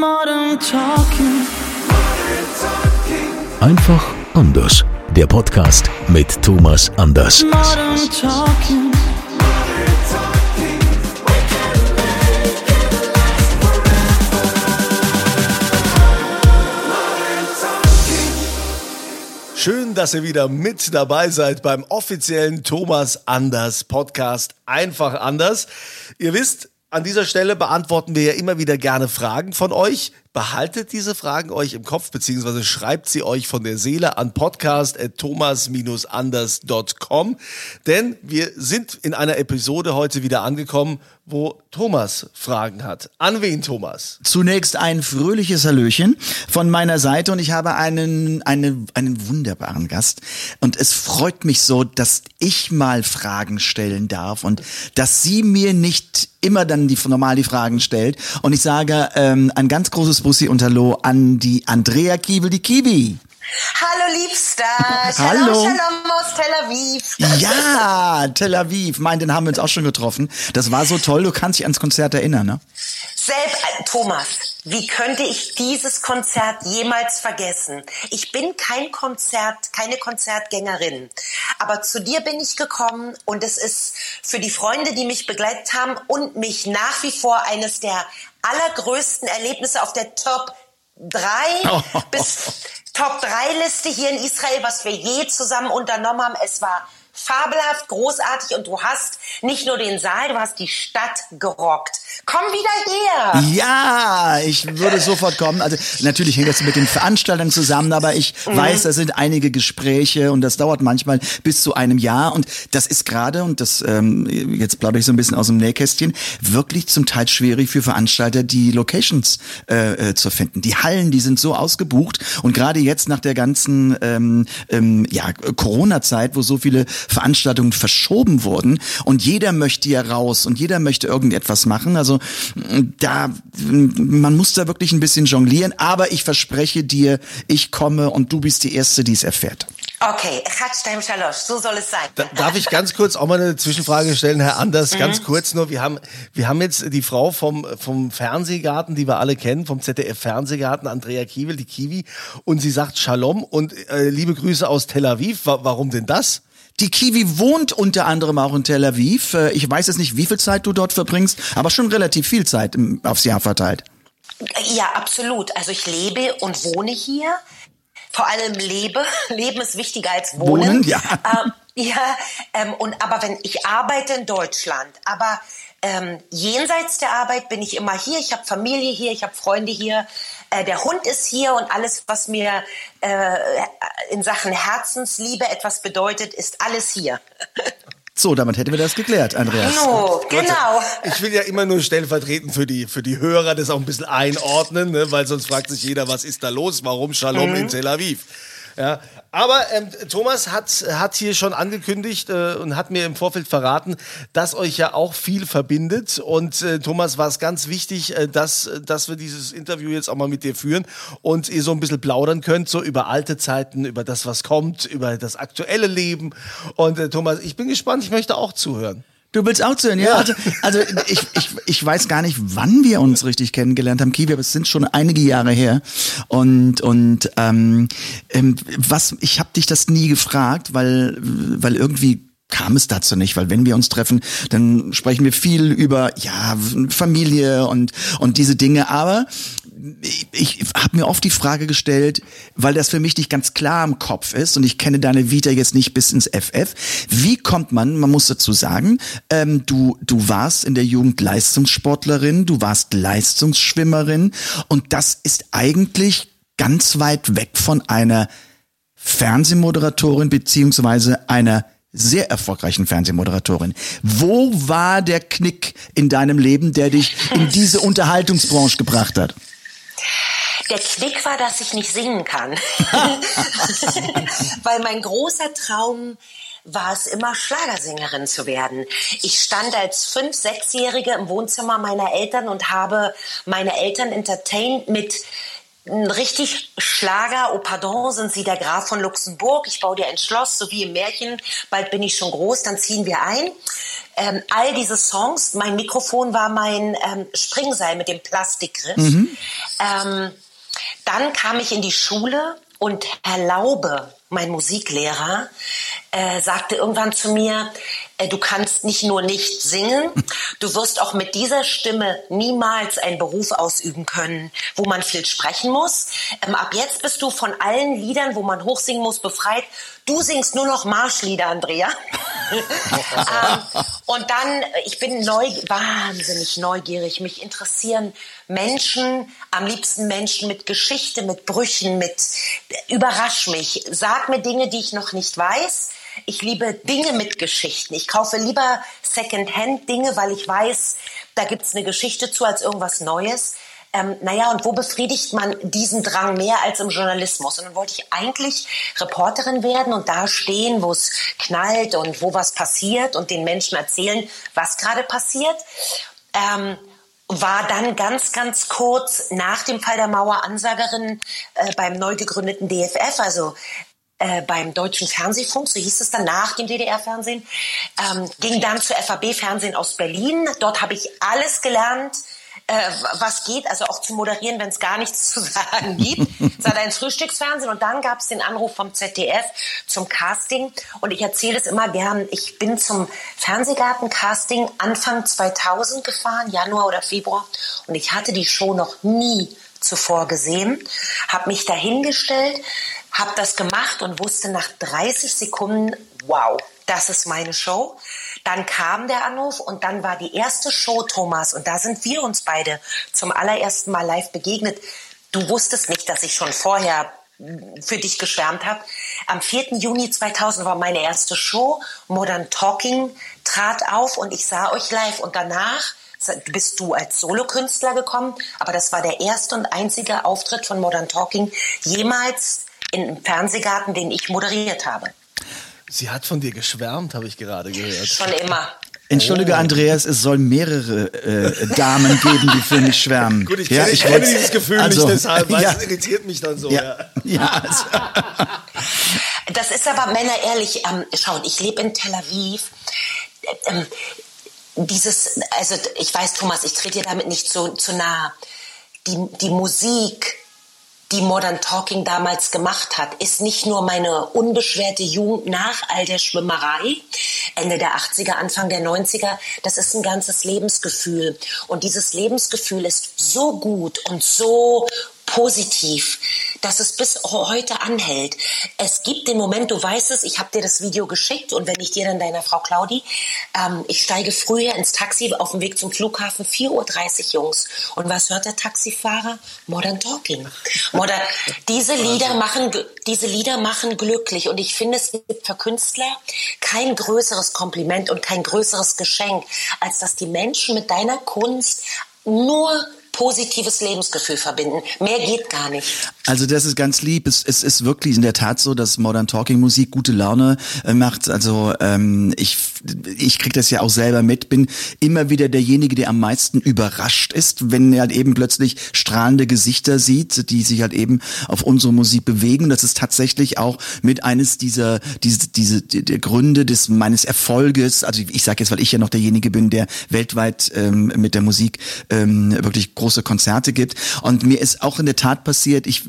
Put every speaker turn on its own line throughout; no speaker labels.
Modern Talking.
Einfach anders. Der Podcast mit Thomas Anders.
Modern Talking.
Schön, dass ihr wieder mit dabei seid beim offiziellen Thomas Anders Podcast. Einfach anders. Ihr wisst, an dieser Stelle beantworten wir ja immer wieder gerne Fragen von euch. Behaltet diese Fragen euch im Kopf, beziehungsweise schreibt sie euch von der Seele an podcast.thomas-anders.com. Denn wir sind in einer Episode heute wieder angekommen, wo Thomas Fragen hat. An wen, Thomas?
Zunächst ein fröhliches Hallöchen von meiner Seite und ich habe einen, einen, einen wunderbaren Gast. Und es freut mich so, dass ich mal Fragen stellen darf und dass sie mir nicht immer dann die, normal die Fragen stellt. Und ich sage ähm, ein ganz großes Bussi und Hallo an die Andrea Kiebel, die Kibi.
Hallo Liebster,
Hallo.
Shalom, Shalom aus Tel Aviv.
Ja, Tel Aviv. Mein, den haben wir uns auch schon getroffen. Das war so toll. Du kannst dich ans Konzert erinnern, ne?
Selbst, äh, Thomas, wie könnte ich dieses Konzert jemals vergessen? Ich bin kein Konzert, keine Konzertgängerin. Aber zu dir bin ich gekommen und es ist für die Freunde, die mich begleitet haben und mich nach wie vor eines der allergrößten Erlebnisse auf der Top 3 bis Top 3 Liste hier in Israel, was wir je zusammen unternommen haben. Es war fabelhaft, großartig und du hast nicht nur den Saal, du hast die Stadt gerockt. Komm wieder her!
Ja, ich würde sofort kommen. Also natürlich hängt das mit den Veranstaltern zusammen, aber ich weiß, da sind einige Gespräche und das dauert manchmal bis zu einem Jahr und das ist gerade und das ähm, jetzt plaudere ich so ein bisschen aus dem Nähkästchen wirklich zum Teil schwierig für Veranstalter, die Locations äh, äh, zu finden. Die Hallen, die sind so ausgebucht und gerade jetzt nach der ganzen ähm, ähm, ja Corona-Zeit, wo so viele Veranstaltungen verschoben wurden und jeder möchte ja raus und jeder möchte irgendetwas machen. Also da, man muss da wirklich ein bisschen jonglieren, aber ich verspreche dir, ich komme und du bist die Erste, die es erfährt.
Okay, Chatstein so soll es sein.
Da, darf ich ganz kurz auch mal eine Zwischenfrage stellen, Herr Anders? Ganz kurz nur. Wir haben, wir haben jetzt die Frau vom, vom Fernsehgarten, die wir alle kennen, vom ZDF Fernsehgarten, Andrea Kiewel, die Kiwi. Und sie sagt Shalom und äh, liebe Grüße aus Tel Aviv. Wa warum denn das?
Die Kiwi wohnt unter anderem auch in Tel Aviv. Äh, Ich weiß jetzt nicht, wie viel Zeit du dort verbringst, aber schon relativ viel Zeit im- aufs Jahr verteilt.
Ja, absolut. Also ich lebe und wohne hier. Vor allem lebe. Leben ist wichtiger als wohnen.
Wohnen, ja.
Ähm, ja, ähm, und aber wenn ich arbeite in Deutschland, aber ähm, jenseits der Arbeit bin ich immer hier. Ich habe Familie hier, ich habe Freunde hier. Äh, der Hund ist hier und alles, was mir äh, in Sachen Herzensliebe etwas bedeutet, ist alles hier.
So, damit hätten wir das geklärt, Andreas.
No, genau.
Ich will ja immer nur stellvertretend für die, für die Hörer das auch ein bisschen einordnen, ne? weil sonst fragt sich jeder, was ist da los? Warum Shalom in Tel Aviv? Ja, aber ähm, Thomas hat, hat hier schon angekündigt äh, und hat mir im Vorfeld verraten, dass euch ja auch viel verbindet. Und äh, Thomas war es ganz wichtig, äh, dass, dass wir dieses Interview jetzt auch mal mit dir führen und ihr so ein bisschen plaudern könnt, so über alte Zeiten, über das, was kommt, über das aktuelle Leben. Und äh, Thomas, ich bin gespannt, ich möchte auch zuhören.
Du willst auch zuhören, ja? Also, also ich, ich, ich weiß gar nicht, wann wir uns richtig kennengelernt haben, Kiwi, aber es sind schon einige Jahre her. Und und ähm, ähm, was, ich habe dich das nie gefragt, weil weil irgendwie kam es dazu nicht, weil wenn wir uns treffen, dann sprechen wir viel über ja Familie und und diese Dinge, aber ich, ich habe mir oft die Frage gestellt, weil das für mich nicht ganz klar im Kopf ist und ich kenne deine Vita jetzt nicht bis ins FF. Wie kommt man, man muss dazu sagen, ähm, du, du warst in der Jugend Leistungssportlerin, du warst Leistungsschwimmerin und das ist eigentlich ganz weit weg von einer Fernsehmoderatorin beziehungsweise einer sehr erfolgreichen Fernsehmoderatorin. Wo war der Knick in deinem Leben, der dich in diese Unterhaltungsbranche gebracht hat?
Der Knick war, dass ich nicht singen kann. Weil mein großer Traum war es immer Schlagersängerin zu werden. Ich stand als fünf, sechsjährige im Wohnzimmer meiner Eltern und habe meine Eltern entertained mit richtig Schlager, oh pardon, sind Sie der Graf von Luxemburg, ich baue dir ein Schloss, so wie im Märchen, bald bin ich schon groß, dann ziehen wir ein. Ähm, all diese Songs, mein Mikrofon war mein ähm, Springseil mit dem Plastikgriff. Mhm. Ähm, dann kam ich in die Schule und Herr Laube, mein Musiklehrer, äh, sagte irgendwann zu mir, äh, du kannst nicht nur nicht singen, du wirst auch mit dieser Stimme niemals einen Beruf ausüben können, wo man viel sprechen muss. Ähm, ab jetzt bist du von allen Liedern, wo man hochsingen muss, befreit. Du singst nur noch Marschlieder, Andrea. Ähm, und dann, ich bin neu, wahnsinnig neugierig. Mich interessieren Menschen, am liebsten Menschen mit Geschichte, mit Brüchen, mit überrasch mich, sag mir Dinge, die ich noch nicht weiß. Ich liebe Dinge mit Geschichten. Ich kaufe lieber Secondhand-Dinge, weil ich weiß, da gibt's eine Geschichte zu als irgendwas Neues. Ähm, naja, und wo befriedigt man diesen Drang mehr als im Journalismus? Und dann wollte ich eigentlich Reporterin werden und da stehen, wo es knallt und wo was passiert und den Menschen erzählen, was gerade passiert. Ähm, war dann ganz, ganz kurz nach dem Fall der Mauer Ansagerin äh, beim neu gegründeten DFF, also äh, beim Deutschen Fernsehfunk, so hieß es dann nach dem DDR-Fernsehen, ähm, ging dann zu FAB-Fernsehen aus Berlin. Dort habe ich alles gelernt, äh, was geht, also auch zu moderieren, wenn es gar nichts zu sagen gibt. Es hat ein Frühstücksfernsehen und dann gab es den Anruf vom ZDF zum Casting und ich erzähle es immer gern. Ich bin zum Fernsehgarten-Casting Anfang 2000 gefahren, Januar oder Februar und ich hatte die Show noch nie zuvor gesehen, habe mich dahingestellt, habe das gemacht und wusste nach 30 Sekunden, wow, das ist meine Show. Dann kam der Anruf und dann war die erste Show, Thomas, und da sind wir uns beide zum allerersten Mal live begegnet. Du wusstest nicht, dass ich schon vorher für dich geschwärmt habe. Am 4. Juni 2000 war meine erste Show. Modern Talking trat auf und ich sah euch live und danach bist du als Solokünstler gekommen, aber das war der erste und einzige Auftritt von Modern Talking jemals im Fernsehgarten, den ich moderiert habe.
Sie hat von dir geschwärmt, habe ich gerade gehört.
Schon immer.
Entschuldige, oh. Andreas, es soll mehrere äh, Damen geben, die für mich schwärmen.
Gut, ich kenne, ja, ich kenne dieses Gefühl also, nicht deshalb, weil ja. es irritiert mich dann so.
Ja, ja. ja also.
Das ist aber, Männer, ehrlich, ähm, schaut, ich lebe in Tel Aviv. Ähm, dieses, also ich weiß, Thomas, ich trete dir damit nicht zu, zu nah. Die, die Musik, die Modern Talking damals gemacht hat, ist nicht nur meine unbeschwerte Jugend nach all der Schwimmerei, Ende der 80er, Anfang der 90er, das ist ein ganzes Lebensgefühl. Und dieses Lebensgefühl ist so gut und so positiv, dass es bis heute anhält. Es gibt den Moment, du weißt es, ich habe dir das Video geschickt und wenn ich dir dann deiner Frau Claudi, ähm, ich steige früher ins Taxi auf dem Weg zum Flughafen, 4.30 Uhr Jungs. Und was hört der Taxifahrer? Modern Talking. Modern, diese Lieder machen, diese Lieder machen glücklich und ich finde, es gibt für Künstler kein größeres Kompliment und kein größeres Geschenk, als dass die Menschen mit deiner Kunst nur positives Lebensgefühl verbinden. Mehr geht gar nicht.
Also das ist ganz lieb. Es, es ist wirklich in der Tat so, dass Modern Talking Musik gute Laune äh, macht. Also ähm, ich, ich krieg das ja auch selber mit, bin immer wieder derjenige, der am meisten überrascht ist, wenn er halt eben plötzlich strahlende Gesichter sieht, die sich halt eben auf unsere Musik bewegen. Das ist tatsächlich auch mit eines dieser diese, diese der Gründe des meines Erfolges. Also ich sage jetzt, weil ich ja noch derjenige bin, der weltweit ähm, mit der Musik ähm, wirklich große Konzerte gibt. Und mir ist auch in der Tat passiert, ich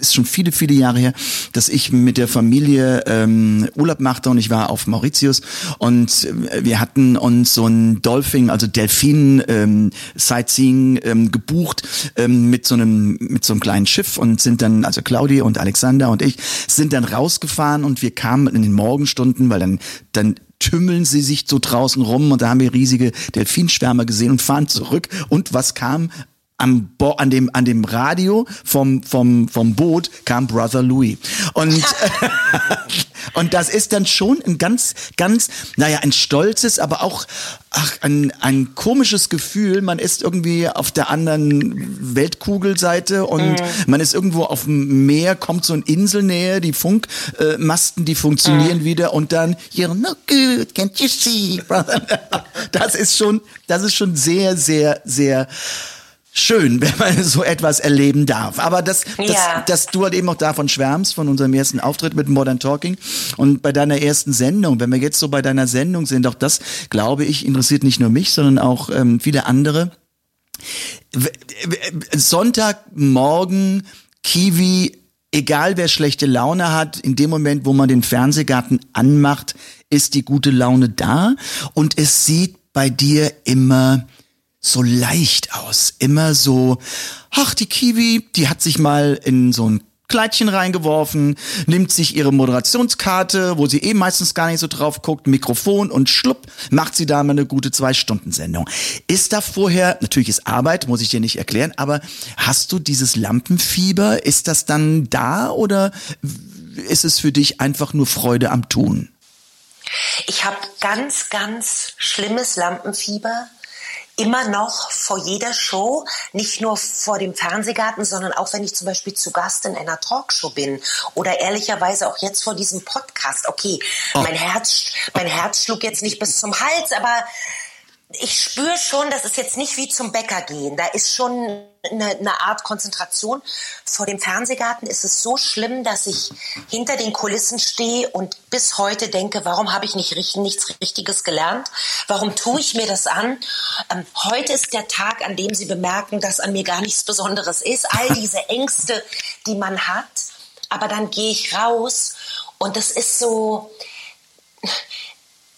ist schon viele, viele Jahre her, dass ich mit der Familie ähm, Urlaub machte und ich war auf Mauritius. Und äh, wir hatten uns so ein Dolphin, also Delfin ähm, Sightseeing ähm, gebucht ähm, mit so einem mit so einem kleinen Schiff und sind dann also Claudia und Alexander und ich sind dann rausgefahren und wir kamen in den Morgenstunden, weil dann dann tümmeln sie sich so draußen rum und da haben wir riesige Delfinschwärmer gesehen und fahren zurück. Und was kam am Bo an dem an dem Radio vom vom vom Boot kam Brother Louis und Und das ist dann schon ein ganz, ganz, naja, ein stolzes, aber auch ach, ein, ein komisches Gefühl. Man ist irgendwie auf der anderen Weltkugelseite und mhm. man ist irgendwo auf dem Meer, kommt so in Inselnähe, die Funkmasten, die funktionieren mhm. wieder und dann, you're no good, can't you see, brother? Das ist schon, das ist schon sehr, sehr, sehr schön, wenn man so etwas erleben darf. Aber das, das, ja. dass du halt eben auch davon schwärmst, von unserem ersten Auftritt mit Modern Talking und bei deiner ersten Sendung, wenn wir jetzt so bei deiner Sendung sind, auch das, glaube ich, interessiert nicht nur mich, sondern auch ähm, viele andere. Sonntagmorgen, Kiwi, egal wer schlechte Laune hat, in dem Moment, wo man den Fernsehgarten anmacht, ist die gute Laune da und es sieht bei dir immer so leicht aus. Immer so, ach, die Kiwi, die hat sich mal in so ein Kleidchen reingeworfen, nimmt sich ihre Moderationskarte, wo sie eh meistens gar nicht so drauf guckt, Mikrofon und schlupp, macht sie da mal eine gute Zwei-Stunden-Sendung. Ist da vorher, natürlich ist Arbeit, muss ich dir nicht erklären, aber hast du dieses Lampenfieber? Ist das dann da oder ist es für dich einfach nur Freude am Tun?
Ich habe ganz, ganz schlimmes Lampenfieber immer noch vor jeder Show, nicht nur vor dem Fernsehgarten, sondern auch wenn ich zum Beispiel zu Gast in einer Talkshow bin oder ehrlicherweise auch jetzt vor diesem Podcast. Okay, oh. mein Herz, mein Herz schlug jetzt nicht bis zum Hals, aber ich spüre schon, das ist jetzt nicht wie zum Bäcker gehen. Da ist schon eine, eine Art Konzentration. Vor dem Fernsehgarten ist es so schlimm, dass ich hinter den Kulissen stehe und bis heute denke, warum habe ich nicht richtig, nichts Richtiges gelernt? Warum tue ich mir das an? Ähm, heute ist der Tag, an dem Sie bemerken, dass an mir gar nichts Besonderes ist. All diese Ängste, die man hat. Aber dann gehe ich raus und das ist so,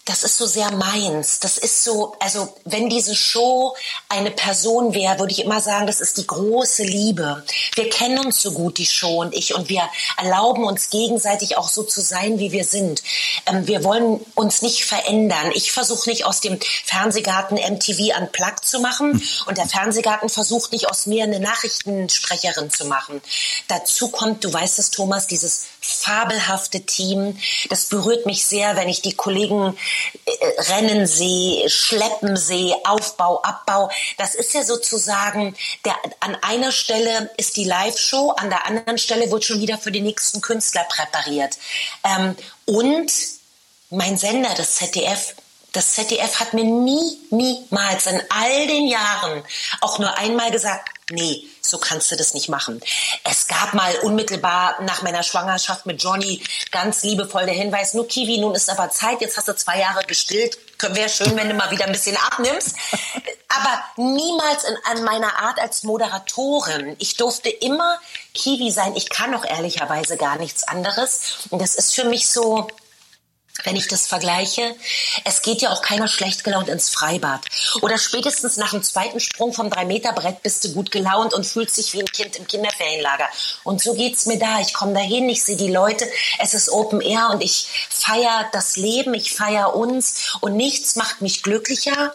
das ist so sehr meins. Das ist so, also wenn diese Show eine Person wäre, würde ich immer sagen, das ist die große Liebe. Wir kennen uns so gut, die Show und ich, und wir erlauben uns gegenseitig auch so zu sein, wie wir sind. Ähm, wir wollen uns nicht verändern. Ich versuche nicht aus dem Fernsehgarten MTV unplugged zu machen hm. und der Fernsehgarten versucht nicht aus mir eine Nachrichtensprecherin zu machen. Dazu kommt, du weißt es, Thomas, dieses fabelhafte Team. Das berührt mich sehr, wenn ich die Kollegen äh, rennen sehe, schleppen sehe, Aufbau, Abbau. Das ist ja sozusagen, der, an einer Stelle ist die Live-Show, an der anderen Stelle wird schon wieder für den nächsten Künstler präpariert. Ähm, und mein Sender, das ZDF, das ZDF hat mir nie, niemals in all den Jahren auch nur einmal gesagt, nee, so kannst du das nicht machen. Es gab mal unmittelbar nach meiner Schwangerschaft mit Johnny ganz liebevoll der Hinweis, nur Kiwi, nun ist aber Zeit, jetzt hast du zwei Jahre gestillt, wäre schön, wenn du mal wieder ein bisschen abnimmst. Aber niemals in, an meiner Art als Moderatorin. Ich durfte immer Kiwi sein. Ich kann auch ehrlicherweise gar nichts anderes. Und das ist für mich so, wenn ich das vergleiche. Es geht ja auch keiner schlecht gelaunt ins Freibad. Oder spätestens nach dem zweiten Sprung vom Drei-Meter-Brett bist du gut gelaunt und fühlst dich wie ein Kind im Kinderferienlager. Und so geht's mir da. Ich komme dahin, ich sehe die Leute, es ist Open Air und ich feiere das Leben, ich feiere uns und nichts macht mich glücklicher,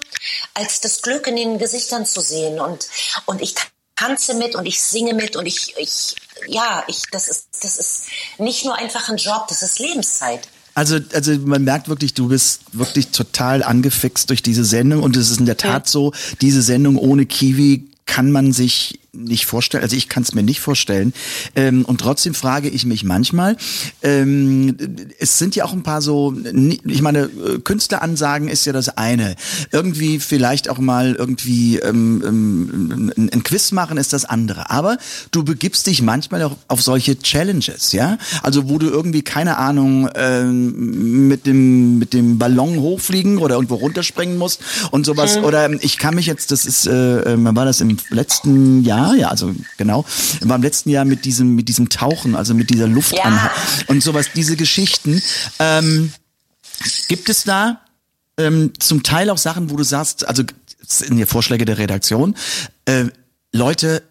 als das Glück in den Gesichtern zu sehen. Und, und ich tanze mit und ich singe mit und ich, ich ja, ich, das ist, das ist nicht nur einfach ein Job, das ist Lebenszeit.
Also, also man merkt wirklich, du bist wirklich total angefixt durch diese Sendung. Und es ist in der Tat so, diese Sendung ohne Kiwi kann man sich nicht vorstellen, also ich kann es mir nicht vorstellen. Ähm, und trotzdem frage ich mich manchmal, ähm, es sind ja auch ein paar so, ich meine, äh, Künstleransagen ist ja das eine. Irgendwie vielleicht auch mal irgendwie ähm, ähm, ein Quiz machen ist das andere. Aber du begibst dich manchmal auch auf solche Challenges, ja? Also wo du irgendwie, keine Ahnung, ähm, mit dem mit dem Ballon hochfliegen oder irgendwo runterspringen musst und sowas. Mhm. Oder ich kann mich jetzt, das ist, äh, äh war das im letzten Jahr, Jahr, ja, also genau, war im letzten Jahr mit diesem, mit diesem Tauchen, also mit dieser Luft ja. und sowas, diese Geschichten. Ähm, gibt es da ähm, zum Teil auch Sachen, wo du sagst, also sind ja Vorschläge der Redaktion, äh, Leute,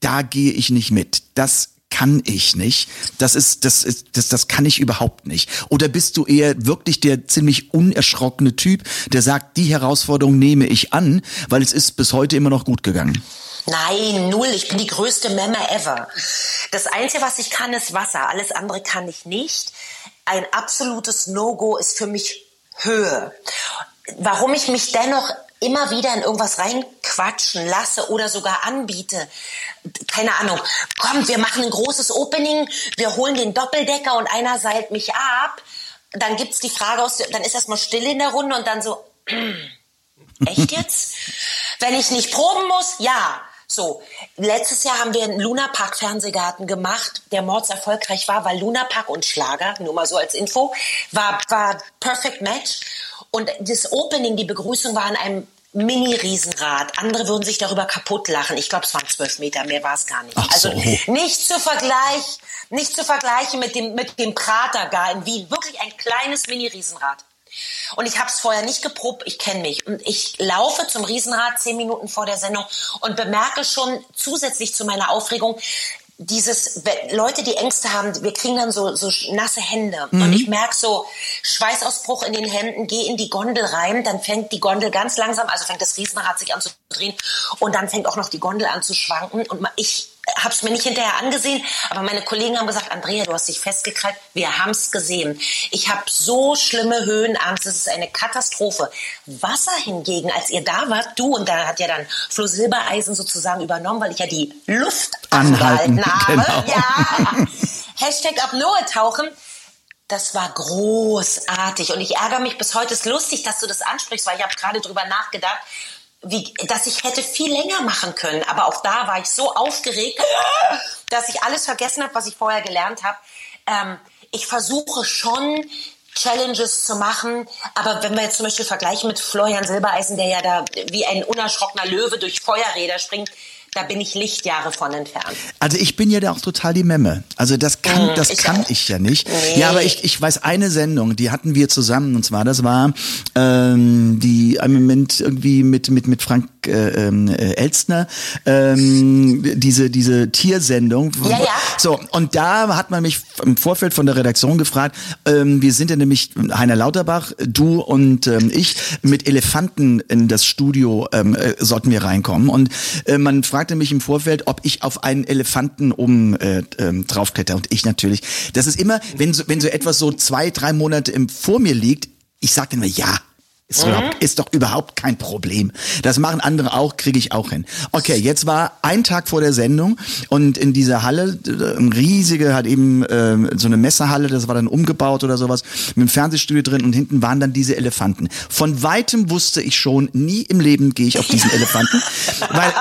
da gehe ich nicht mit. Das kann ich nicht. Das ist, das ist, das, das kann ich überhaupt nicht. Oder bist du eher wirklich der ziemlich unerschrockene Typ, der sagt, die Herausforderung nehme ich an, weil es ist bis heute immer noch gut gegangen?
Nein, null. Ich bin die größte Memme ever. Das Einzige, was ich kann, ist Wasser. Alles andere kann ich nicht. ein absolutes No-Go ist für mich Höhe. Warum ich mich dennoch immer wieder in irgendwas reinquatschen lasse oder sogar anbiete. Keine Ahnung. Komm, wir machen ein großes Opening, wir holen den Doppeldecker und einer seilt mich ab. Dann gibt's die Frage aus, dann ist erstmal still in der Runde und dann so, echt jetzt? Wenn ich nicht proben muss, ja. So, letztes Jahr haben wir einen Lunapark Fernsehgarten gemacht, der mordserfolgreich war, weil Lunapark und Schlager, nur mal so als Info, war, war Perfect Match. Und das Opening, die Begrüßung war an einem Mini-Riesenrad. Andere würden sich darüber kaputt lachen. Ich glaube, es waren zwölf Meter, mehr war es gar nicht.
Ach
also
so.
nicht zu vergleichen, nicht zu vergleichen mit dem, mit dem Pratergar in Wien. Wirklich ein kleines Mini-Riesenrad. Und ich habe es vorher nicht geprobt, ich kenne mich. Und ich laufe zum Riesenrad zehn Minuten vor der Sendung und bemerke schon zusätzlich zu meiner Aufregung, dieses, Leute, die Ängste haben, wir kriegen dann so, so nasse Hände. Und ich merke so Schweißausbruch in den Händen, gehe in die Gondel rein, dann fängt die Gondel ganz langsam, also fängt das Riesenrad sich an zu drehen und dann fängt auch noch die Gondel an zu schwanken. Und ich habe es mir nicht hinterher angesehen, aber meine Kollegen haben gesagt, Andrea, du hast dich festgekrallt, wir haben es gesehen. Ich habe so schlimme Höhenangst, es ist eine Katastrophe. Wasser hingegen, als ihr da wart, du und da hat ja dann Flo Silbereisen sozusagen übernommen, weil ich ja die Luft
Anhalten,
angehalten habe.
genau.
Ja. Hashtag Apnoe tauchen. Das war großartig und ich ärgere mich bis heute. Es ist lustig, dass du das ansprichst, weil ich habe gerade drüber nachgedacht, wie, dass ich hätte viel länger machen können. Aber auch da war ich so aufgeregt, dass ich alles vergessen habe, was ich vorher gelernt habe. Ähm, ich versuche schon Challenges zu machen, aber wenn wir jetzt zum Beispiel vergleichen mit Florian Silbereisen, der ja da wie ein unerschrockener Löwe durch Feuerräder springt, da bin ich Lichtjahre von entfernt.
Also ich bin ja da auch total die Memme. Also das kann,
Mm,
das
ich
kann
auch.
ich ja nicht.
Nee.
Ja, aber ich, ich weiß eine Sendung, die hatten wir zusammen und zwar das war ähm, die im Moment irgendwie mit mit mit Frank äh, ähm, äh, Elstner ähm, diese diese Tiersendung.
Ja, ja.
So und da hat man mich im Vorfeld von der Redaktion gefragt. Ähm, wir sind ja nämlich Heiner Lauterbach, du und ähm, ich mit Elefanten in das Studio ähm, äh, sollten wir reinkommen und äh, man fragte mich im Vorfeld, ob ich auf einen Elefanten oben äh, ähm, draufkletter und ich natürlich. Das ist immer, wenn so, wenn so etwas so zwei, drei Monate im, vor mir liegt, ich sage immer ja. Ist, überhaupt, ist doch überhaupt kein Problem. Das machen andere auch, kriege ich auch hin. Okay, jetzt war ein Tag vor der Sendung und in dieser Halle, äh, ein riesige, hat eben ähm, so eine Messerhalle, das war dann umgebaut oder sowas, mit einem Fernsehstudio drin und hinten waren dann diese Elefanten. Von weitem wusste ich schon, nie im Leben gehe ich auf diesen Elefanten, weil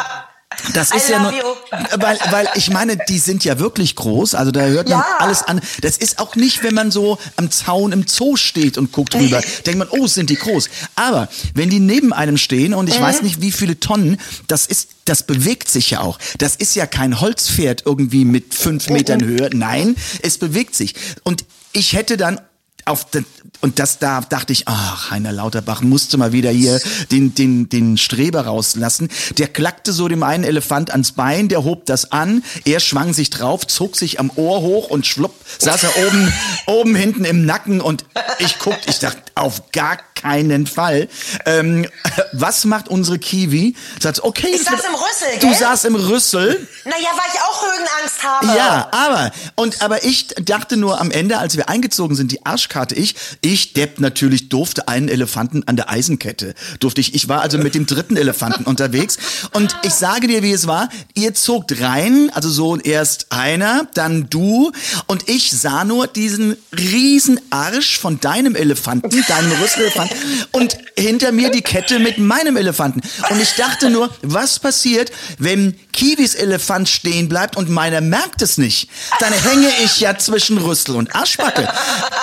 das
I
ist ja
love
nur,
you.
Weil, weil ich meine, die sind ja wirklich groß, also da hört man
Ja.
alles an. Das ist auch nicht, wenn man so am Zaun im Zoo steht und guckt rüber, denkt man, oh, sind die groß. Aber wenn die neben einem stehen und ich
Mhm.
weiß nicht, wie viele Tonnen, das ist, das bewegt sich ja auch. Das ist ja kein Holzpferd irgendwie mit fünf Metern Höhe. Nein, es bewegt sich. Und ich hätte dann auf den, und das da dachte ich, ach, Heiner Lauterbach musste mal wieder hier den, den, den Streber rauslassen. Der klackte so dem einen Elefant ans Bein, der hob das an, er schwang sich drauf, zog sich am Ohr hoch und schwupp, saß er oben, oben hinten im Nacken und ich guckte, ich dachte, auf gar keinen Fall. Ähm, was macht unsere Kiwi? Sagt, okay,
Ich
das
saß im Rüssel,
Du
gell?
saß im Rüssel.
Naja, weil ich auch Höhenangst habe.
Ja, aber und aber ich dachte nur am Ende, als wir eingezogen sind, die Arschkarte ich, ich Depp natürlich durfte einen Elefanten an der Eisenkette. Durfte ich. Ich war also mit dem dritten Elefanten unterwegs und ich sage dir, wie es war. Ihr zogt rein, also so erst einer, dann du und ich sah nur diesen riesen Arsch von deinem Elefanten, deinem Rüsselelefanten und hinter mir die Kette mit meinem Elefanten. Und ich dachte nur, was passiert, wenn Kiwis Elefant stehen bleibt und meiner merkt es nicht? Dann hänge ich ja zwischen Rüssel und Arschbacke.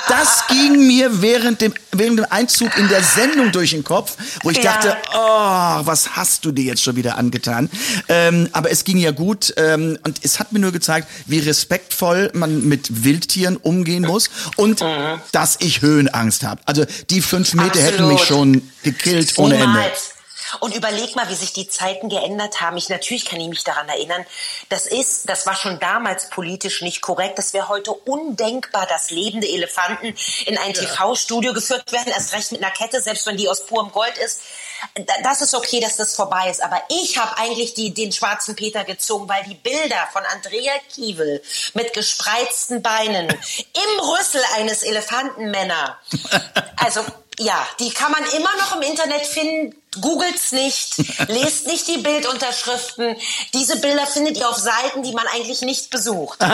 Das ging mir während dem, während dem Einzug in der Sendung durch den Kopf, wo ich
Ja.
dachte, oh, was hast du dir jetzt schon wieder angetan? Ähm, aber es ging ja gut ähm, und es hat mir nur gezeigt, wie respektvoll man mit Wildtieren umgehen muss und dass ich Höhenangst habe. Also die fünf Meter hätten mich
Absolut.
schon gekillt ohne Ende.
Und überleg mal, wie sich die Zeiten geändert haben. Ich natürlich kann ich mich daran erinnern. Das ist, das war schon damals politisch nicht korrekt. Das wäre heute undenkbar, dass lebende Elefanten in ein TV-Studio geführt werden, erst recht mit einer Kette, selbst wenn die aus purem Gold ist. da- das ist okay, dass das vorbei ist. Aber ich habe eigentlich die, den schwarzen Peter gezogen, weil die Bilder von Andrea Kiewel mit gespreizten Beinen im Rüssel eines Elefantenmänner, also ja, die kann man immer noch im Internet finden. Googelt's nicht, lest nicht die Bildunterschriften. Diese Bilder findet ihr auf Seiten, die man eigentlich nicht besucht.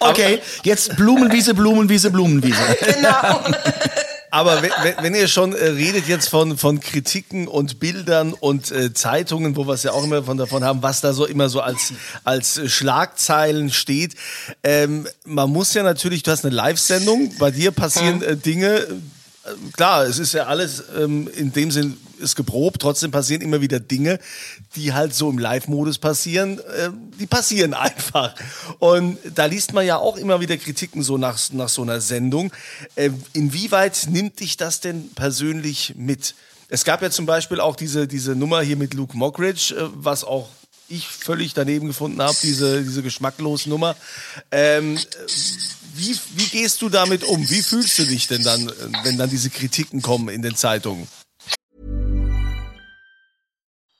Okay, jetzt Blumenwiese, Blumenwiese, Blumenwiese.
genau.
Aber wenn, wenn, ihr schon äh, redet jetzt von, von Kritiken und Bildern und äh, Zeitungen, wo wir es ja auch immer von davon haben, was da so immer so als, als Schlagzeilen steht. Ähm, man muss ja natürlich, du hast eine Live-Sendung, bei dir passieren äh, Dinge. äh, Klar, es ist ja alles ähm, in dem Sinn ist geprobt, trotzdem passieren immer wieder Dinge, die halt so im Live-Modus passieren, äh, die passieren einfach. Und da liest man ja auch immer wieder Kritiken so nach, nach so einer Sendung. Äh, inwieweit nimmt dich das denn persönlich mit? Es gab ja zum Beispiel auch diese, diese Nummer hier mit Luke Mockridge, äh, was auch ich völlig daneben gefunden habe, diese, diese geschmacklos Nummer. Ähm, wie, wie gehst du damit um? Wie fühlst du dich denn dann, äh, wenn dann diese Kritiken kommen in den Zeitungen?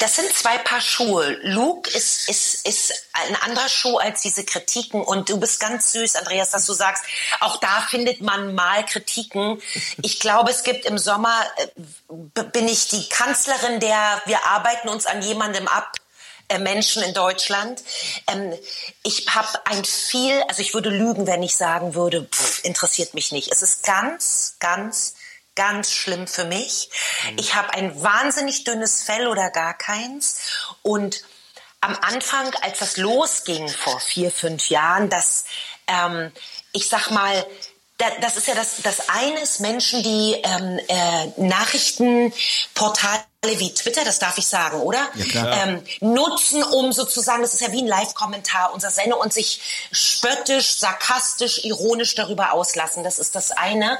Das sind zwei Paar Schuhe. Luke ist, ist, ist ein anderer Schuh als diese Kritiken. Und du bist ganz süß, Andreas, dass du sagst, auch da findet man mal Kritiken. Ich glaube, es gibt im Sommer, äh, bin ich die Kanzlerin der, wir arbeiten uns an jemandem ab. äh, Menschen in Deutschland. Ähm, ich habe ein viel, also ich würde lügen, wenn ich sagen würde, pff, interessiert mich nicht. Es ist ganz, ganz, ganz schlimm für mich. Ich habe ein wahnsinnig dünnes Fell oder gar keins. Und am Anfang, als das losging vor vier, fünf Jahren, dass ähm, ich sag mal, das ist ja das, das eine ist Menschen, die ähm, äh, Nachrichtenportale wie Twitter, das darf ich sagen, oder?
Ja, klar.
Ähm, nutzen, um sozusagen, das ist ja wie ein Live-Kommentar unserer Sendung und sich spöttisch, sarkastisch, ironisch darüber auslassen. Das ist das eine.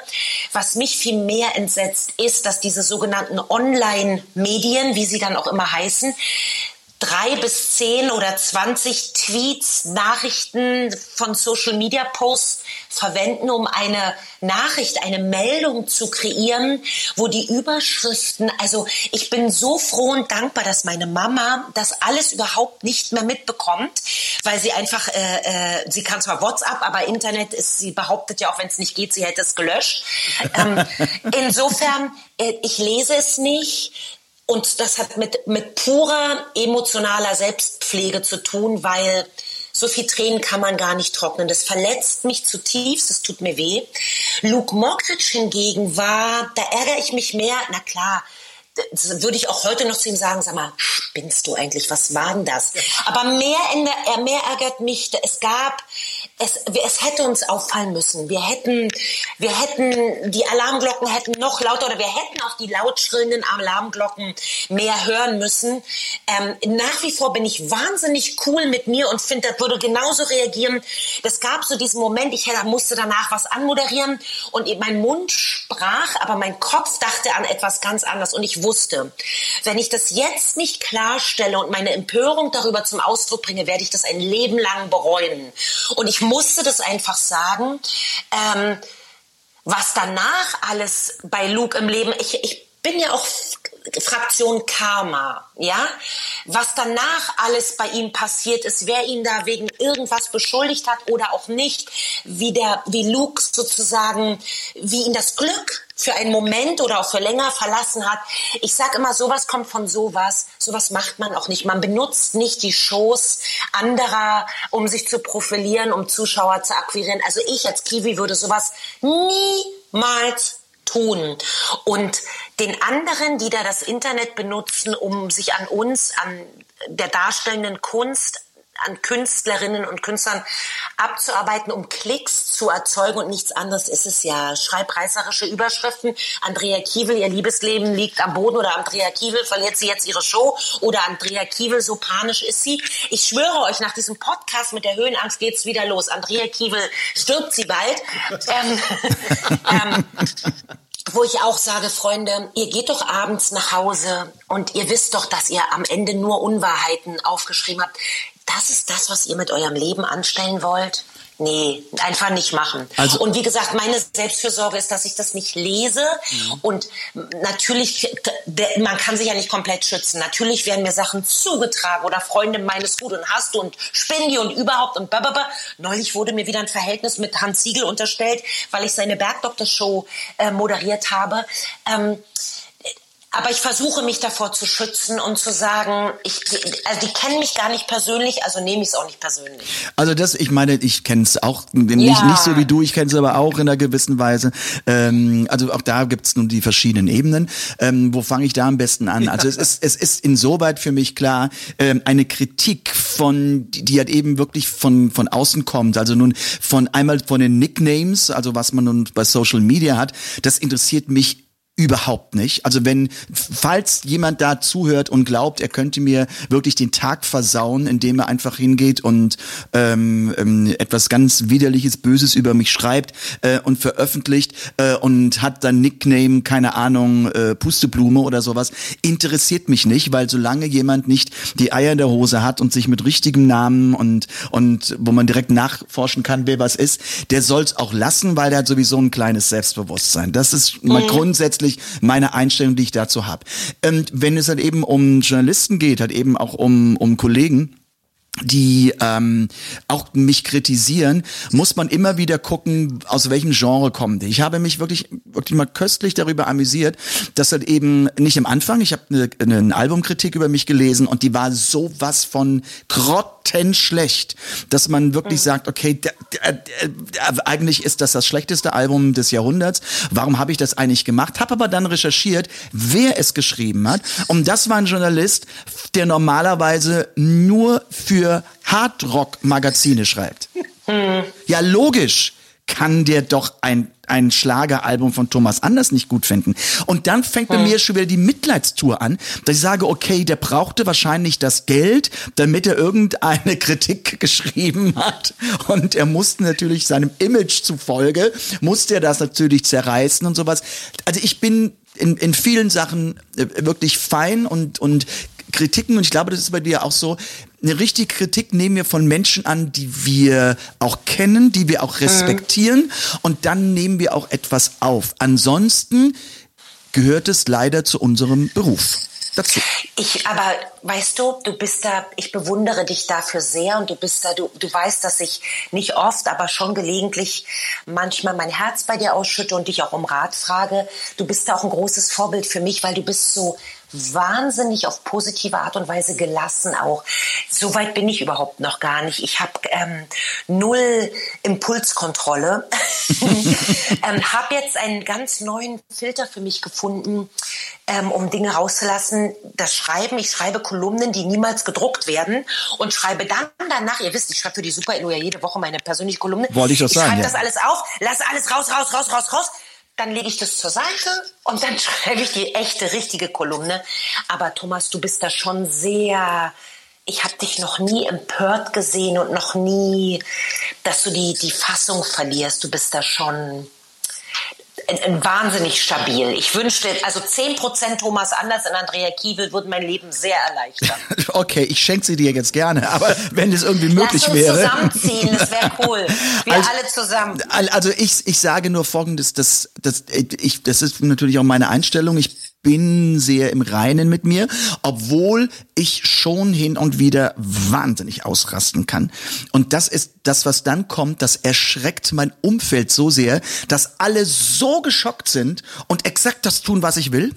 Was mich viel mehr entsetzt, ist, dass diese sogenannten Online-Medien, wie sie dann auch immer heißen, drei bis zehn oder 20 Tweets, Nachrichten von Social Media Posts verwenden, um eine Nachricht, eine Meldung zu kreieren, wo die Überschriften, also ich bin so froh und dankbar, dass meine Mama das alles überhaupt nicht mehr mitbekommt, weil sie einfach, äh, äh, sie kann zwar WhatsApp, aber Internet ist, sie behauptet ja auch, wenn es nicht geht, sie hätte es gelöscht. Ähm, insofern, äh, ich lese es nicht. Und das hat mit, mit purer emotionaler Selbstpflege zu tun, weil so viel Tränen kann man gar nicht trocknen. Das verletzt mich zutiefst, es tut mir weh. Luke Mockridge hingegen war, da ärgere ich mich mehr, na klar, das würde ich auch heute noch zu ihm sagen, sag mal, spinnst du eigentlich, was war denn das? Aber mehr, in der, mehr ärgert mich, es gab, es, es hätte uns auffallen müssen. Wir hätten, wir hätten, die Alarmglocken hätten noch lauter oder wir hätten auf die laut schrillenden Alarmglocken mehr hören müssen. Ähm, nach wie vor bin ich wahnsinnig cool mit mir und finde, das würde genauso reagieren. Es gab so diesen Moment, ich musste danach was anmoderieren und mein Mund sprach, aber mein Kopf dachte an etwas ganz anderes und ich wusste, wenn ich das jetzt nicht klarstelle und meine Empörung darüber zum Ausdruck bringe, werde ich das ein Leben lang bereuen. Und ich musste das einfach sagen. Ähm, was danach alles bei Luke im Leben, ich, ich bin ja auch Fraktion Karma, ja. was danach alles bei ihm passiert ist, wer ihn da wegen irgendwas beschuldigt hat oder auch nicht, wie der, wie Luke sozusagen, wie ihn das Glück für einen Moment oder auch für länger verlassen hat. Ich sage immer, sowas kommt von sowas. Sowas macht man auch nicht. Man benutzt nicht die Shows anderer, um sich zu profilieren, um Zuschauer zu akquirieren. Also ich als Kiwi würde sowas niemals tun. Und den anderen, die da das Internet benutzen, um sich an uns, an der darstellenden Kunst an Künstlerinnen und Künstlern abzuarbeiten, um Klicks zu erzeugen und nichts anderes ist es ja. Schreibreißerische Überschriften. Andrea Kiewel, ihr Liebesleben liegt am Boden oder Andrea Kiewel verliert sie jetzt ihre Show oder Andrea Kiewel, so panisch ist sie. Ich schwöre euch, nach diesem Podcast mit der Höhenangst geht's wieder los. Andrea Kiewel stirbt sie bald. ähm, ähm, wo ich auch sage, Freunde, ihr geht doch abends nach Hause und ihr wisst doch, dass ihr am Ende nur Unwahrheiten aufgeschrieben habt das ist das, was ihr mit eurem Leben anstellen wollt? Nee, einfach nicht machen. Also, und wie gesagt, meine Selbstfürsorge ist, dass ich das nicht lese. Mhm. Und natürlich, man kann sich ja nicht komplett schützen. Natürlich werden mir Sachen zugetragen oder Freunde meines gut und hast du und Spindi und überhaupt und bababa. Neulich wurde mir wieder ein Verhältnis mit Hans Siegel unterstellt, weil ich seine Bergdoktor-Show äh, moderiert habe. Ähm, aber ich versuche mich davor zu schützen und zu sagen, ich, also die kennen mich gar nicht persönlich, also nehme ich es auch nicht persönlich.
Also das, ich meine, ich kenne es auch nicht, ja. nicht so wie du, ich kenne es aber auch in einer gewissen Weise. Ähm, also auch da gibt es nun die verschiedenen Ebenen. Ähm, wo fange ich da am besten an? Also es ist, es ist insoweit für mich klar, ähm, eine Kritik von, die halt eben wirklich von, von außen kommt. Also nun von einmal von den Nicknames, also was man nun bei Social Media hat, das interessiert mich Überhaupt nicht. Also wenn, falls jemand da zuhört und glaubt, er könnte mir wirklich den Tag versauen, indem er einfach hingeht und ähm, ähm, etwas ganz widerliches, Böses über mich schreibt äh, und veröffentlicht äh, und hat dann Nickname, keine Ahnung, äh, Pusteblume oder sowas, interessiert mich nicht, weil solange jemand nicht die Eier in der Hose hat und sich mit richtigem Namen und und wo man direkt nachforschen kann, wer was ist, der soll's auch lassen, weil der hat sowieso ein kleines Selbstbewusstsein. Das ist mal mhm. grundsätzlich grundsätzlich meine Einstellung, die ich dazu habe. Ähm, wenn es halt eben um Journalisten geht, halt eben auch um, um Kollegen, die ähm, auch mich kritisieren, muss man immer wieder gucken, aus welchem Genre kommen die. Ich habe mich wirklich wirklich mal köstlich darüber amüsiert, dass halt eben nicht am Anfang, ich habe eine, eine Albumkritik über mich gelesen und die war sowas von grottenschlecht, dass man wirklich mhm. sagt, okay, der, der, der, eigentlich ist das das schlechteste Album des Jahrhunderts. Warum habe ich das eigentlich gemacht? Habe aber dann recherchiert, wer es geschrieben hat. Und das war ein Journalist, der normalerweise nur für Hardrock-Magazine schreibt. Hm. Ja, logisch kann der doch ein ein Schlageralbum von Thomas Anders nicht gut finden. Und dann fängt bei hm. mir schon wieder die Mitleidstour an, dass ich sage, okay, der brauchte wahrscheinlich das Geld, damit er irgendeine Kritik geschrieben hat. Und er musste natürlich seinem Image zufolge, musste er das natürlich zerreißen und sowas. Also ich bin in, in vielen Sachen äh, wirklich fein und, und Kritiken, und ich glaube, das ist bei dir auch so, eine richtige Kritik nehmen wir von Menschen an, die wir auch kennen, die wir auch respektieren, mhm. und dann nehmen wir auch etwas auf. Ansonsten gehört es leider zu unserem Beruf. Dazu.
Ich, aber weißt du, du bist da, ich bewundere dich dafür sehr und du bist da, du, du weißt, dass ich nicht oft, aber schon gelegentlich manchmal mein Herz bei dir ausschütte und dich auch um Rat frage. Du bist da auch ein großes Vorbild für mich, weil du bist so wahnsinnig auf positive Art und Weise gelassen auch. So weit bin ich überhaupt noch gar nicht. Ich habe ähm, null Impulskontrolle. ähm, habe jetzt einen ganz neuen Filter für mich gefunden, ähm, um Dinge rauszulassen. Das Schreiben, ich schreibe Kolumnen, die niemals gedruckt werden und schreibe dann danach, ihr wisst, ich schreibe für die Super ja jede Woche meine persönliche Kolumne.
Wollte ich das sagen.
Ich schreibe
ja.
das alles auf, lasse alles raus, raus, raus, raus, raus dann lege ich das zur Seite und dann schreibe ich die echte, richtige Kolumne. Aber Thomas, du bist da schon sehr, ich habe dich noch nie empört gesehen und noch nie, dass du die, die Fassung verlierst. Du bist da schon wahnsinnig stabil. Ich wünschte, also 10% Thomas Anders und Andrea Kiewel würden mein Leben sehr erleichtern.
okay, ich schenke sie dir jetzt gerne, aber wenn es irgendwie möglich Lass uns wäre.
zusammenziehen, das wäre cool. Wir also, alle zusammen.
Also ich, ich sage nur folgendes, das, das, ich, das ist natürlich auch meine Einstellung. Ich bin sehr im Reinen mit mir, obwohl ich schon hin und wieder wahnsinnig ausrasten kann. Und das ist das, was dann kommt, das erschreckt mein Umfeld so sehr, dass alle so geschockt sind und exakt das tun, was ich will.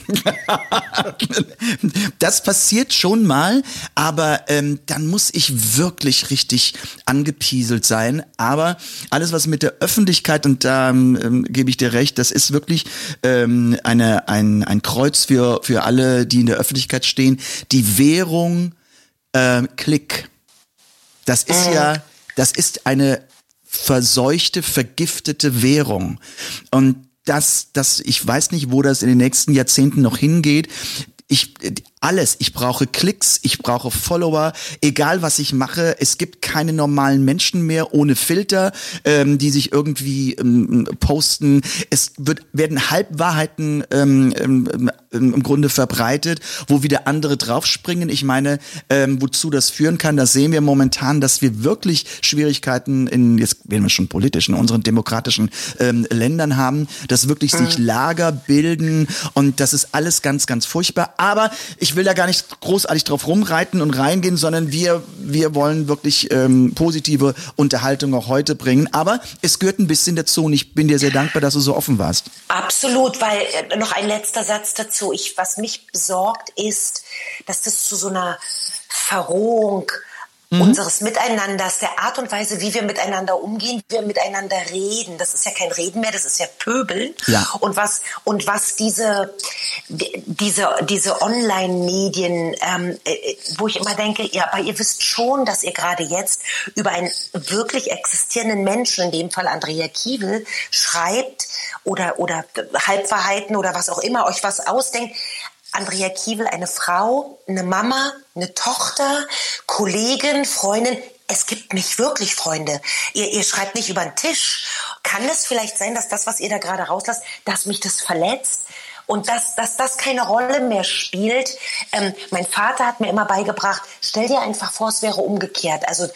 das passiert schon mal, aber ähm, dann muss ich wirklich richtig angepieselt sein. Aber alles, was mit der Öffentlichkeit, und da ähm, gebe ich dir recht, das ist wirklich ähm, eine, ein, ein Kreuz für, für alle, die in der Öffentlichkeit stehen. Die Währung ähm, Klick. Das ist ja, das ist eine verseuchte, vergiftete Währung. Und das, das, ich weiß nicht, wo das in den nächsten Jahrzehnten noch hingeht. Ich, alles. Ich brauche Klicks, ich brauche Follower, egal was ich mache. Es gibt keine normalen Menschen mehr ohne Filter, ähm, die sich irgendwie ähm, posten. Es wird, werden Halbwahrheiten ähm, ähm, im Grunde verbreitet, wo wieder andere draufspringen. Ich meine, ähm, wozu das führen kann, das sehen wir momentan, dass wir wirklich Schwierigkeiten in, jetzt werden wir schon politisch, in unseren demokratischen ähm, Ländern haben, dass wirklich sich Lager bilden und das ist alles ganz, ganz furchtbar. Aber ich will da gar nicht großartig drauf rumreiten und reingehen, sondern wir, wir wollen wirklich ähm, positive Unterhaltung auch heute bringen. Aber es gehört ein bisschen dazu und ich bin dir sehr dankbar, dass du so offen warst.
Absolut, weil äh, noch ein letzter Satz dazu. Ich, was mich besorgt, ist, dass das zu so einer Verrohung unseres Miteinanders, der Art und Weise, wie wir miteinander umgehen, wie wir miteinander reden. Das ist ja kein Reden mehr, das ist ja Pöbeln.
Ja.
Und was und was diese diese diese Online-Medien, ähm, äh, wo ich immer denke, ja, aber ihr wisst schon, dass ihr gerade jetzt über einen wirklich existierenden Menschen, in dem Fall Andrea Kiewel, schreibt oder oder Halbwahrheiten oder was auch immer euch was ausdenkt. Andrea Kiewel, eine Frau, eine Mama, eine Tochter, Kollegin, Freundin. Es gibt mich wirklich, Freunde. Ihr, ihr schreibt nicht über den Tisch. Kann es vielleicht sein, dass das, was ihr da gerade rauslasst, dass mich das verletzt? Und dass, dass das keine Rolle mehr spielt. Ähm, mein Vater hat mir immer beigebracht, stell dir einfach vor, es wäre umgekehrt. Also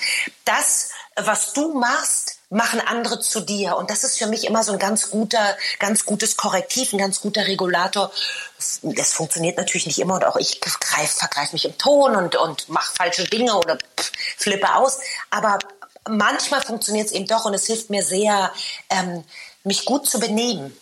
das, was du machst, machen andere zu dir. Und das ist für mich immer so ein ganz guter, ganz gutes Korrektiv, ein ganz guter Regulator. Das funktioniert natürlich nicht immer und auch ich greif, vergreife mich im Ton und, und mache falsche Dinge oder flippe aus. Aber manchmal funktioniert es eben doch und es hilft mir sehr, ähm, mich gut zu benehmen.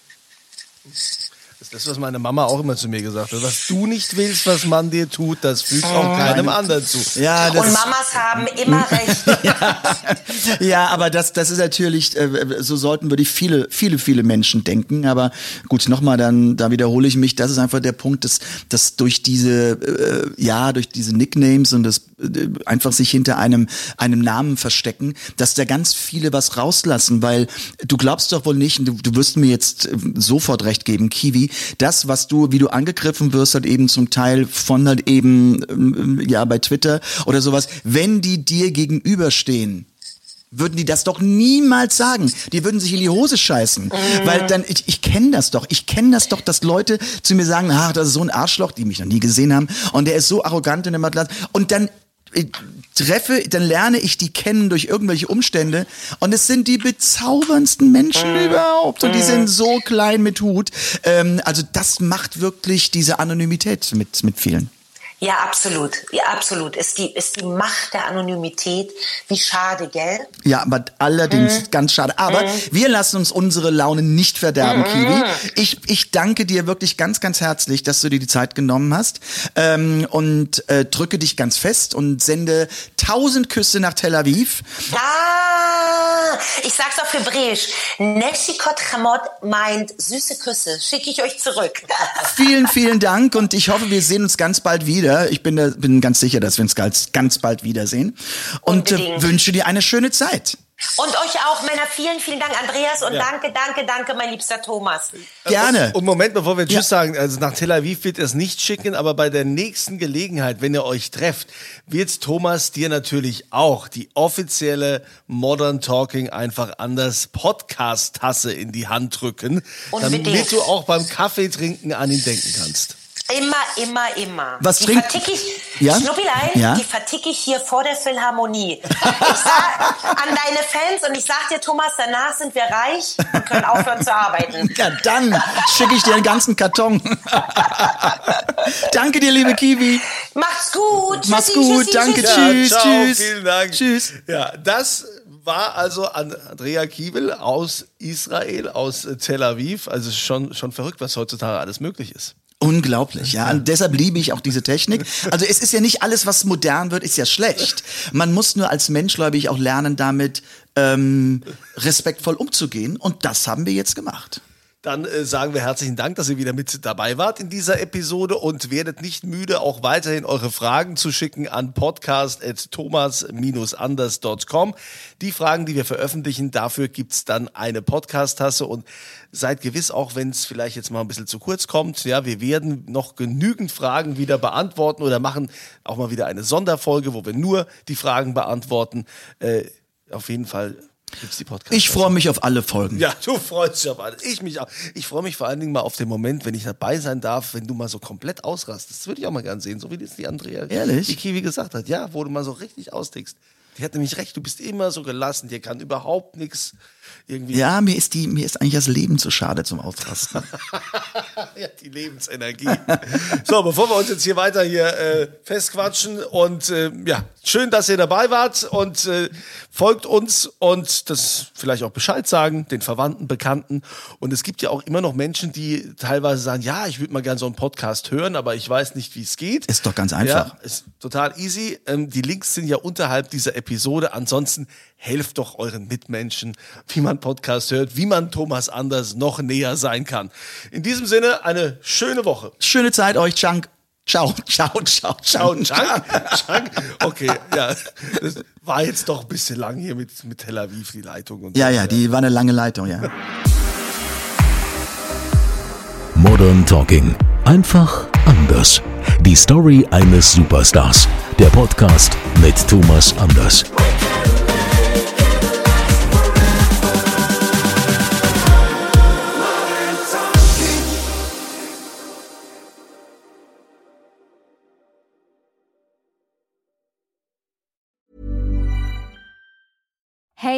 Das ist das, was meine Mama auch immer zu mir gesagt hat. Was du nicht willst, was man dir tut, das fügst auch keinem anderen zu.
Ja, das
Und Mamas haben immer recht.
ja, aber das, das ist natürlich, äh, so sollten wir die viele, viele, viele Menschen denken. Aber gut, nochmal, dann, da wiederhole ich mich. Das ist einfach der Punkt, dass, dass durch diese, äh, ja, durch diese Nicknames und das äh, einfach sich hinter einem, einem Namen verstecken, dass da ganz viele was rauslassen, weil du glaubst doch wohl nicht, und du, du wirst mir jetzt sofort recht geben, Kiwi, das, was du, wie du angegriffen wirst, halt eben zum Teil von halt eben, ähm, ja, bei Twitter oder sowas, wenn die dir gegenüberstehen, würden die das doch niemals sagen. Die würden sich in die Hose scheißen. Weil dann, ich, ich kenne das doch. Ich kenne das doch, dass Leute zu mir sagen, ach, das ist so ein Arschloch, die mich noch nie gesehen haben. Und der ist so arrogant und immer Und dann treffe, dann lerne ich die kennen durch irgendwelche Umstände. Und es sind die bezauberndsten Menschen überhaupt. Und die sind so klein mit Hut. Ähm, also das macht wirklich diese Anonymität mit, mit vielen.
Ja, absolut. Ja, absolut. Ist die, ist die Macht der Anonymität. Wie schade, gell?
Ja, aber allerdings ganz schade. Aber wir lassen uns unsere Laune nicht verderben, Kiwi. Ich, ich danke dir wirklich ganz, ganz herzlich, dass du dir die Zeit genommen hast ähm, und äh, drücke dich ganz fest und sende tausend Küsse nach Tel Aviv.
Ah, ich sag's auf Hebräisch. Neshikot Chamot meint süße Küsse. Schicke ich euch zurück.
Vielen, vielen Dank und ich hoffe, wir sehen uns ganz bald wieder. Ich bin, da, bin ganz sicher, dass wir uns ganz, ganz bald wiedersehen und äh, wünsche dir eine schöne Zeit.
Und euch auch, Männer, vielen, vielen Dank, Andreas. Und danke, danke, danke, mein liebster Thomas.
Gerne.
Und Moment, bevor wir Tschüss
Ja.
sagen, also nach Tel Aviv wird er es nicht schicken, aber bei der nächsten Gelegenheit, wenn ihr euch trefft, wird Thomas dir natürlich auch die offizielle Modern Talking einfach anders Podcast-Tasse in die Hand drücken,
Unbedingt.
damit du auch beim Kaffee trinken an ihn denken kannst.
Immer, immer, immer.
Was
die
trinkt-
ich,
Ja?
Schnuppilein,
Ja?
die verticke ich hier vor der Philharmonie. Ich sag an deine Fans und ich sag dir, Thomas, danach sind wir reich und können aufhören zu arbeiten.
Ja, dann schicke ich dir einen ganzen Karton. Danke dir, liebe Kiwi.
Macht's gut.
Mach's
Tschüssi,
gut,
tschüssi,
danke,
tschüssi.
tschüss,
ciao,
tschüss.
vielen Dank.
Tschüss.
Ja, das war also an- Andrea Kiewel aus Israel, aus Tel Aviv. Also schon, schon verrückt, was heutzutage alles möglich ist.
Unglaublich, ja. Und deshalb liebe ich auch diese Technik. Also es ist ja nicht alles, was modern wird, ist ja schlecht. Man muss nur als Mensch, glaube ich, auch lernen, damit ähm, respektvoll umzugehen. Und das haben wir jetzt gemacht.
Dann äh, sagen wir herzlichen Dank, dass ihr wieder mit dabei wart in dieser Episode und werdet nicht müde, auch weiterhin eure Fragen zu schicken an podcast.thomas-anders.com. Die Fragen, die wir veröffentlichen, dafür gibt's dann eine Podcast-Tasse und seid gewiss, auch wenn es vielleicht jetzt mal ein bisschen zu kurz kommt, ja, wir werden noch genügend Fragen wieder beantworten oder machen auch mal wieder eine Sonderfolge, wo wir nur die Fragen beantworten. Äh, auf jeden Fall gibt's die Podcast.
Ich freue mich auf alle Folgen.
Ja, du freust dich auf alles. Ich mich auch. Ich freue mich vor allen Dingen mal auf den Moment, wenn ich dabei sein darf, wenn du mal so komplett ausrastest. Das würde ich auch mal gern sehen, so wie das die Andrea,
Ehrlich?
die Kiwi gesagt hat. Ja, wo du mal so richtig austickst. Die hat nämlich recht, du bist immer so gelassen, dir kann überhaupt nichts irgendwie.
Ja, mir ist die, mir ist eigentlich das Leben zu schade zum Ausrasten.
Ja, die Lebensenergie. so, bevor wir uns jetzt hier weiter hier äh, festquatschen und äh, ja, schön, dass ihr dabei wart und äh, folgt uns und das vielleicht auch Bescheid sagen, den Verwandten, Bekannten. Und es gibt ja auch immer noch Menschen, die teilweise sagen, ja, ich würde mal gerne so einen Podcast hören, aber ich weiß nicht, wie es geht.
Ist doch ganz einfach.
Ja, ist total easy. Ähm, die Links sind ja unterhalb dieser Episode. Ansonsten helft doch euren Mitmenschen, wie man Podcast hört, wie man Thomas Anders noch näher sein kann. In diesem Sinne, eine schöne Woche.
Schöne Zeit euch, Chunk. Ciao, ciao, ciao,
Ciao. Chang. Okay, ja. Das war jetzt doch ein bisschen lang hier mit, mit Tel Aviv, die Leitung und
Ja,
so.
ja, die war eine lange Leitung, ja.
Modern Talking. Einfach anders. Die Story eines Superstars. Der Podcast mit Thomas Anders.